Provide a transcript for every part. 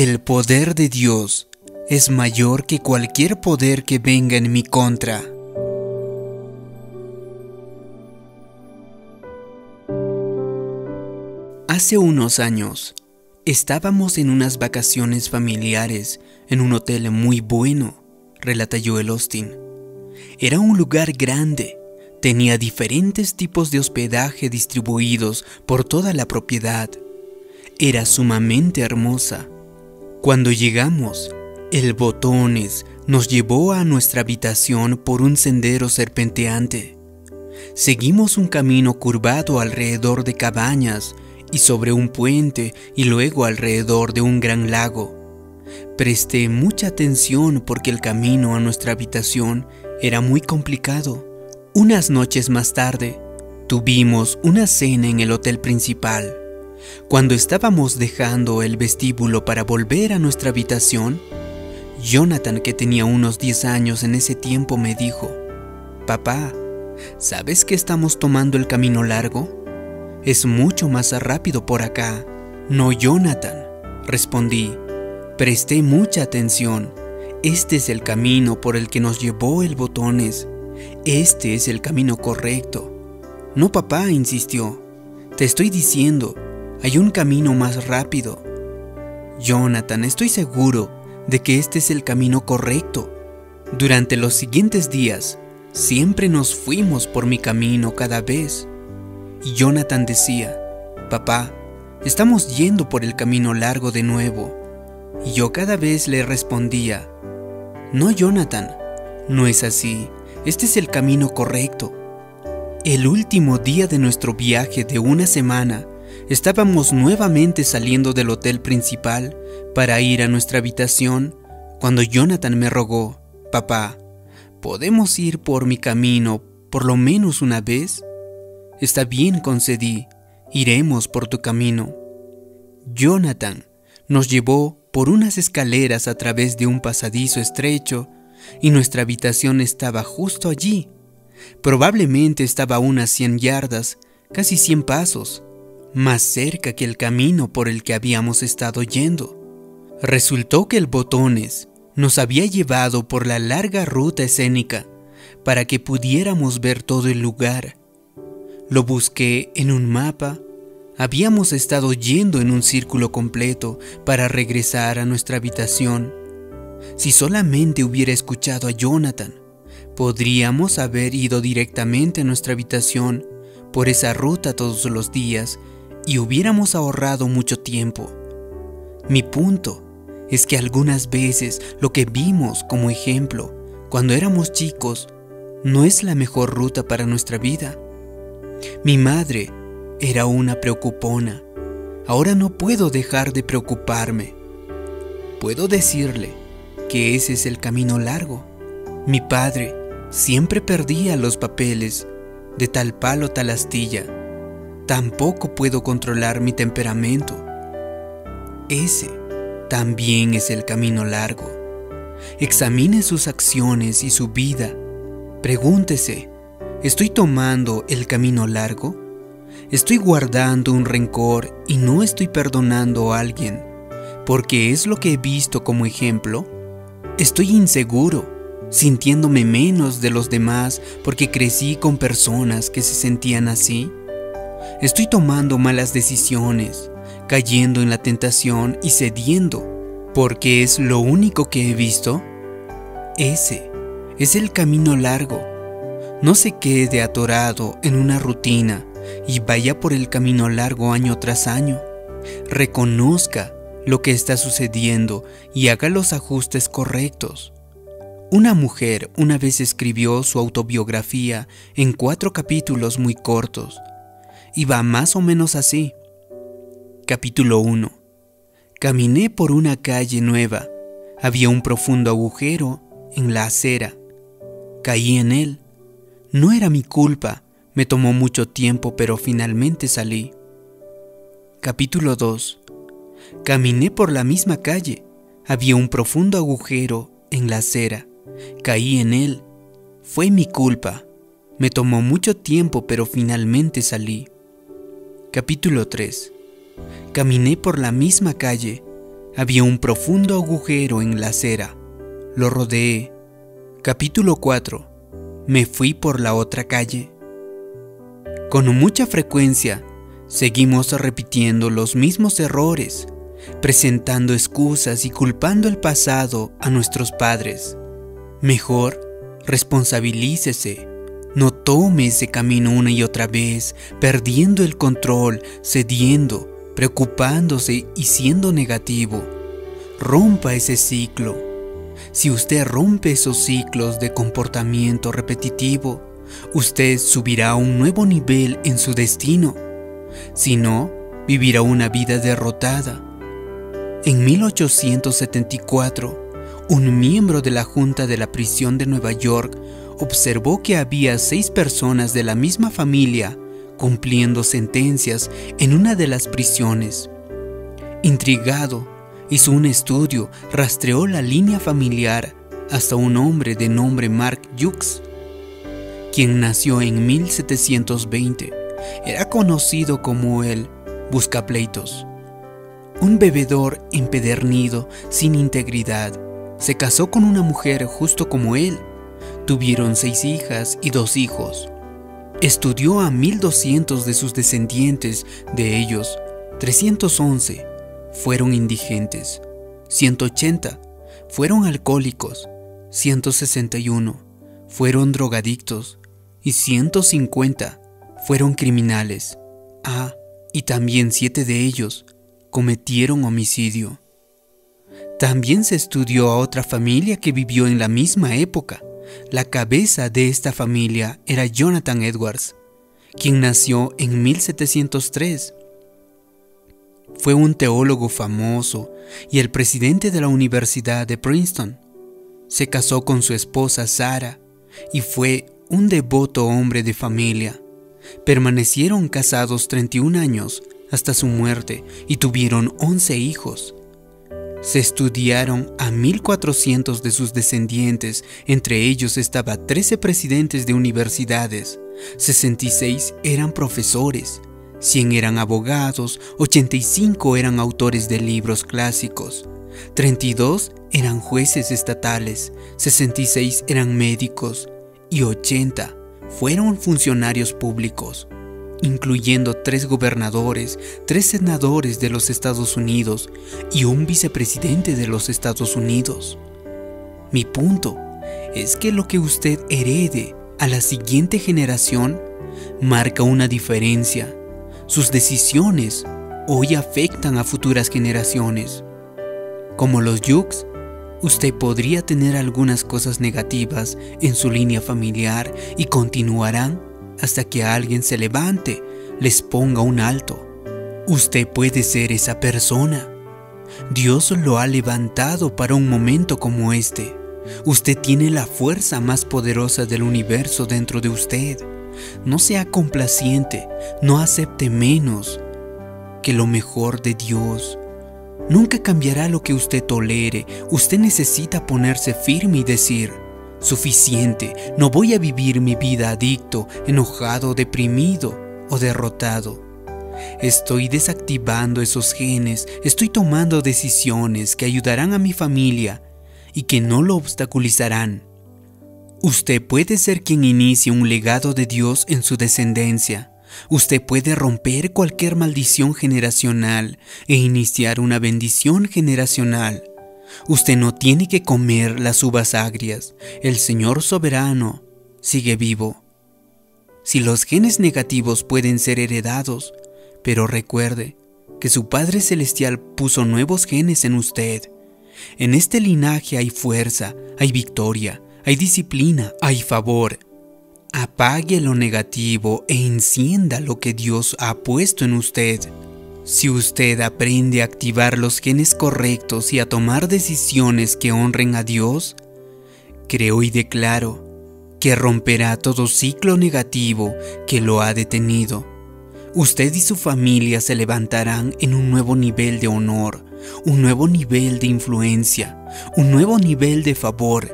El poder de Dios es mayor que cualquier poder que venga en mi contra. Hace unos años, estábamos en unas vacaciones familiares en un hotel muy bueno, relata Joel Austin. Era un lugar grande, tenía diferentes tipos de hospedaje distribuidos por toda la propiedad. Era sumamente hermosa cuando llegamos, el botones nos llevó a nuestra habitación por un sendero serpenteante. Seguimos un camino curvado alrededor de cabañas y sobre un puente y luego alrededor de un gran lago. Presté mucha atención porque el camino a nuestra habitación era muy complicado. Unas noches más tarde, tuvimos una cena en el hotel principal. Cuando estábamos dejando el vestíbulo para volver a nuestra habitación, Jonathan, que tenía unos 10 años en ese tiempo, me dijo, Papá, ¿sabes que estamos tomando el camino largo? Es mucho más rápido por acá. No, Jonathan, respondí. Presté mucha atención. Este es el camino por el que nos llevó el botones. Este es el camino correcto. No, papá, insistió. Te estoy diciendo hay un camino más rápido. Jonathan, estoy seguro de que este es el camino correcto. Durante los siguientes días, siempre nos fuimos por mi camino cada vez. Y Jonathan decía, papá, estamos yendo por el camino largo de nuevo. Y yo cada vez le respondía, no, Jonathan, no es así, este es el camino correcto. El último día de nuestro viaje de una semana, Estábamos nuevamente saliendo del hotel principal para ir a nuestra habitación cuando Jonathan me rogó, Papá, ¿podemos ir por mi camino por lo menos una vez? Está bien, concedí, iremos por tu camino. Jonathan nos llevó por unas escaleras a través de un pasadizo estrecho y nuestra habitación estaba justo allí. Probablemente estaba a unas 100 yardas, casi 100 pasos más cerca que el camino por el que habíamos estado yendo. Resultó que el Botones nos había llevado por la larga ruta escénica para que pudiéramos ver todo el lugar. Lo busqué en un mapa. Habíamos estado yendo en un círculo completo para regresar a nuestra habitación. Si solamente hubiera escuchado a Jonathan, podríamos haber ido directamente a nuestra habitación por esa ruta todos los días y hubiéramos ahorrado mucho tiempo. Mi punto es que algunas veces lo que vimos como ejemplo cuando éramos chicos no es la mejor ruta para nuestra vida. Mi madre era una preocupona. Ahora no puedo dejar de preocuparme. Puedo decirle que ese es el camino largo. Mi padre siempre perdía los papeles de tal palo tal astilla tampoco puedo controlar mi temperamento. Ese también es el camino largo. Examine sus acciones y su vida. Pregúntese, ¿estoy tomando el camino largo? ¿Estoy guardando un rencor y no estoy perdonando a alguien porque es lo que he visto como ejemplo? ¿Estoy inseguro, sintiéndome menos de los demás porque crecí con personas que se sentían así? Estoy tomando malas decisiones, cayendo en la tentación y cediendo, porque es lo único que he visto. Ese es el camino largo. No se quede atorado en una rutina y vaya por el camino largo año tras año. Reconozca lo que está sucediendo y haga los ajustes correctos. Una mujer una vez escribió su autobiografía en cuatro capítulos muy cortos y va más o menos así. Capítulo 1. Caminé por una calle nueva. Había un profundo agujero en la acera. Caí en él. No era mi culpa. Me tomó mucho tiempo, pero finalmente salí. Capítulo 2. Caminé por la misma calle. Había un profundo agujero en la acera. Caí en él. Fue mi culpa. Me tomó mucho tiempo, pero finalmente salí. Capítulo 3 Caminé por la misma calle. había un profundo agujero en la acera. Lo rodeé. Capítulo 4. Me fui por la otra calle. Con mucha frecuencia, seguimos repitiendo los mismos errores, presentando excusas y culpando el pasado a nuestros padres. Mejor, responsabilícese. No tome ese camino una y otra vez, perdiendo el control, cediendo, preocupándose y siendo negativo. Rompa ese ciclo. Si usted rompe esos ciclos de comportamiento repetitivo, usted subirá a un nuevo nivel en su destino. Si no, vivirá una vida derrotada. En 1874, un miembro de la Junta de la Prisión de Nueva York observó que había seis personas de la misma familia cumpliendo sentencias en una de las prisiones. Intrigado, hizo un estudio, rastreó la línea familiar hasta un hombre de nombre Mark Hughes, quien nació en 1720. Era conocido como el Buscapleitos. Un bebedor empedernido, sin integridad, se casó con una mujer justo como él. Tuvieron seis hijas y dos hijos. Estudió a 1200 de sus descendientes, de ellos 311 fueron indigentes, 180 fueron alcohólicos, 161 fueron drogadictos y 150 fueron criminales. Ah, y también siete de ellos cometieron homicidio. También se estudió a otra familia que vivió en la misma época, la cabeza de esta familia era Jonathan Edwards, quien nació en 1703. Fue un teólogo famoso y el presidente de la Universidad de Princeton. Se casó con su esposa Sara y fue un devoto hombre de familia. Permanecieron casados 31 años hasta su muerte y tuvieron 11 hijos. Se estudiaron a 1400 de sus descendientes, entre ellos estaba 13 presidentes de universidades, 66 eran profesores, 100 eran abogados, 85 eran autores de libros clásicos, 32 eran jueces estatales, 66 eran médicos y 80 fueron funcionarios públicos incluyendo tres gobernadores, tres senadores de los Estados Unidos y un vicepresidente de los Estados Unidos. Mi punto es que lo que usted herede a la siguiente generación marca una diferencia. Sus decisiones hoy afectan a futuras generaciones. Como los Yukes, usted podría tener algunas cosas negativas en su línea familiar y continuarán hasta que alguien se levante, les ponga un alto. Usted puede ser esa persona. Dios lo ha levantado para un momento como este. Usted tiene la fuerza más poderosa del universo dentro de usted. No sea complaciente, no acepte menos que lo mejor de Dios. Nunca cambiará lo que usted tolere. Usted necesita ponerse firme y decir, Suficiente, no voy a vivir mi vida adicto, enojado, deprimido o derrotado. Estoy desactivando esos genes, estoy tomando decisiones que ayudarán a mi familia y que no lo obstaculizarán. Usted puede ser quien inicie un legado de Dios en su descendencia. Usted puede romper cualquier maldición generacional e iniciar una bendición generacional. Usted no tiene que comer las uvas agrias. El Señor soberano sigue vivo. Si los genes negativos pueden ser heredados, pero recuerde que su Padre Celestial puso nuevos genes en usted. En este linaje hay fuerza, hay victoria, hay disciplina, hay favor. Apague lo negativo e encienda lo que Dios ha puesto en usted. Si usted aprende a activar los genes correctos y a tomar decisiones que honren a Dios, creo y declaro que romperá todo ciclo negativo que lo ha detenido. Usted y su familia se levantarán en un nuevo nivel de honor, un nuevo nivel de influencia, un nuevo nivel de favor.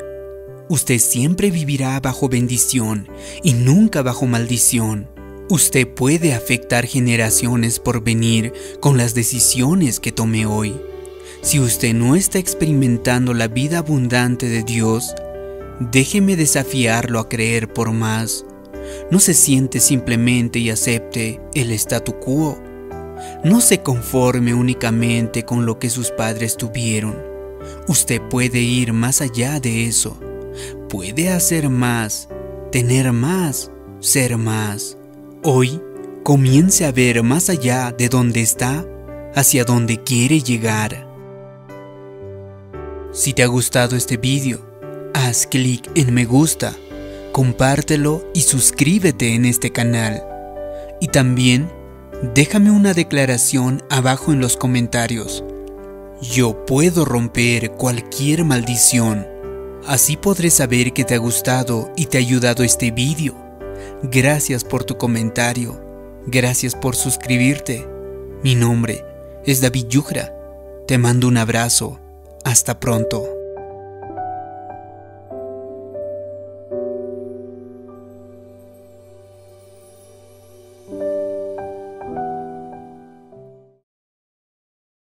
Usted siempre vivirá bajo bendición y nunca bajo maldición. Usted puede afectar generaciones por venir con las decisiones que tome hoy. Si usted no está experimentando la vida abundante de Dios, déjeme desafiarlo a creer por más. No se siente simplemente y acepte el statu quo. No se conforme únicamente con lo que sus padres tuvieron. Usted puede ir más allá de eso. Puede hacer más, tener más, ser más. Hoy comience a ver más allá de donde está, hacia donde quiere llegar. Si te ha gustado este vídeo, haz clic en me gusta, compártelo y suscríbete en este canal. Y también déjame una declaración abajo en los comentarios. Yo puedo romper cualquier maldición. Así podré saber que te ha gustado y te ha ayudado este vídeo. Gracias por tu comentario. Gracias por suscribirte. Mi nombre es David Yujra. Te mando un abrazo. Hasta pronto.